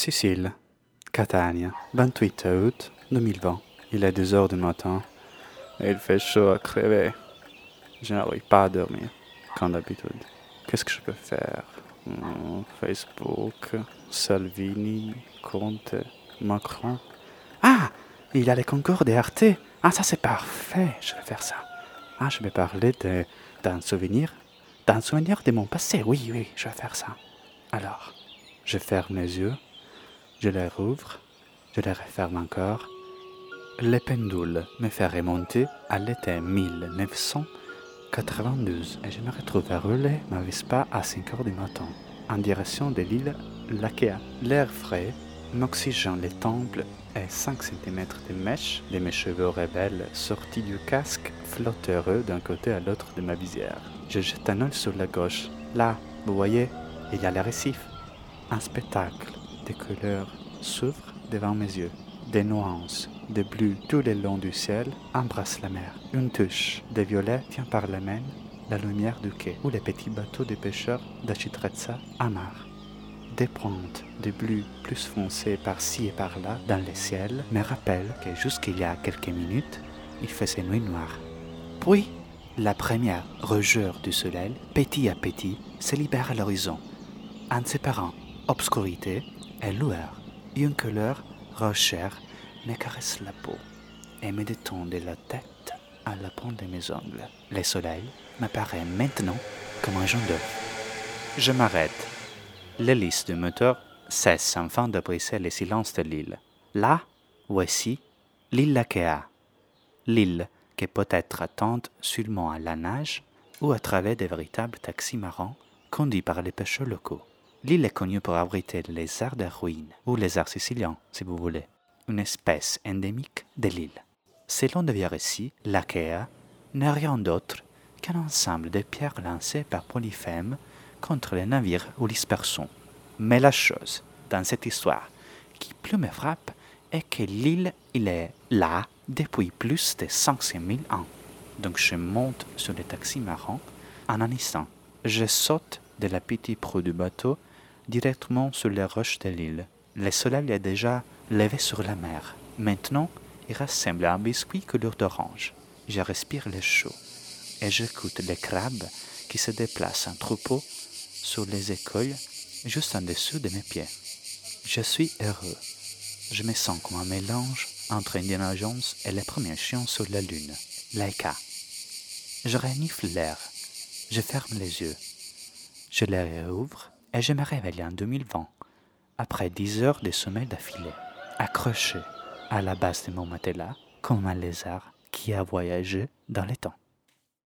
Sicile, Catania, 28 août 2020. Il est 2 heures du matin et il fait chaud à crever. Je n'arrive pas à dormir, comme d'habitude. Qu'est-ce que je peux faire? Hmm, Facebook, Salvini, Conte, Macron. Ah Il y a les concours des Arte. Ah, ça c'est parfait, je vais faire ça. Ah, je vais parler d'un souvenir. D'un souvenir de mon passé. Oui, oui, je vais faire ça. Alors, je ferme les yeux, je les rouvre, je les referme encore. Le pendule me fait remonter à l'été 1992 et je me retrouve à rouler ma Vespa à 5 heures du matin en direction de l'île Lakea. L'air frais m'oxygène les temples et 5 cm de mèche de mes cheveux rebelles sortis du casque flottent d'un côté à l'autre de ma visière. Je jette un œil sur la gauche. Là, vous voyez, il y a les récifs. Un spectacle de couleurs s'ouvre devant mes yeux. Des nuances de bleu tout le long du ciel embrassent la mer. Une touche de violet tient par la main la lumière du quai où les petits bateaux de pêcheurs d'Achitrezza amarrent. Des pointes de bleu plus foncées par-ci et par-là dans le ciel me rappellent que jusqu'il y a quelques minutes, il faisait nuit noire. Puis, la première rougeur du soleil, petit à petit, se libère à l'horizon, en séparant obscurité et lueur. Une couleur rochère me caresse la peau et me détend de la tête à la pointe de mes ongles. Le soleil m'apparaît maintenant comme un jaune d'œuf. Je m'arrête. L'hélice du moteur cesse enfin de briser le silence de l'île. Là, voici l'île Lakea, l'île qui peut être attente seulement à la nage ou à travers de véritables taxis marins conduits par les pêcheurs locaux. L'île est connue pour abriter les arts de ruines, ou les arts siciliens, si vous voulez, une espèce endémique de l'île. Selon de vieux récits, l'Akea n'est rien d'autre qu'un ensemble de pierres lancées par Polyphème contre les navires ou les persons. Mais la chose, dans cette histoire, qui plus me frappe, est que l'île, il est là depuis plus de 500 000 ans. Donc je monte sur le taxi marrant en un instant. Je saute de la petite proue du bateau directement sur les roches de l'île. Le soleil est déjà levé sur la mer. Maintenant, il ressemble à un biscuit couleur d'orange. Je respire le chaud et j'écoute les crabes qui se déplacent en troupeau sur les écueils juste en dessous de mes pieds. Je suis heureux. Je me sens comme un mélange entre Indiana Jones et les premiers chiens sur la lune, Laika. Je renifle l'air. Je ferme les yeux. Je les réouvre et je me réveille en 2020, après dix heures de sommeil d'affilée, accroché à la base de mon matelas comme un lézard qui a voyagé dans les temps.